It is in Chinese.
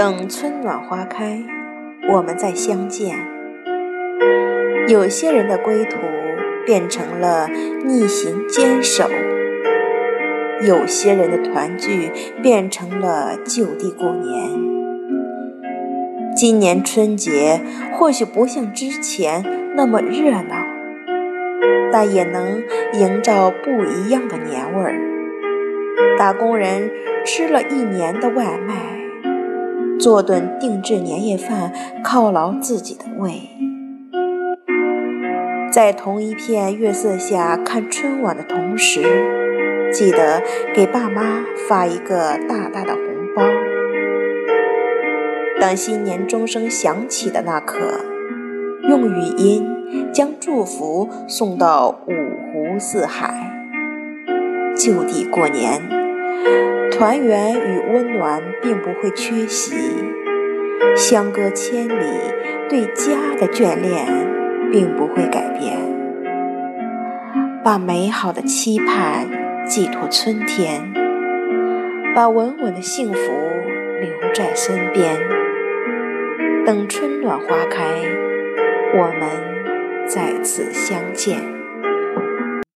等春暖花开，我们再相见。有些人的归途变成了逆行坚守，有些人的团聚变成了就地过年。今年春节或许不像之前那么热闹，但也能营造不一样的年味儿。打工人吃了一年的外卖。做顿定制年夜饭，犒劳自己的胃。在同一片月色下看春晚的同时，记得给爸妈发一个大大的红包。当新年钟声响起的那刻，用语音将祝福送到五湖四海，就地过年。团圆与温暖并不会缺席，相隔千里，对家的眷恋并不会改变。把美好的期盼寄托春天，把稳稳的幸福留在身边。等春暖花开，我们再次相见。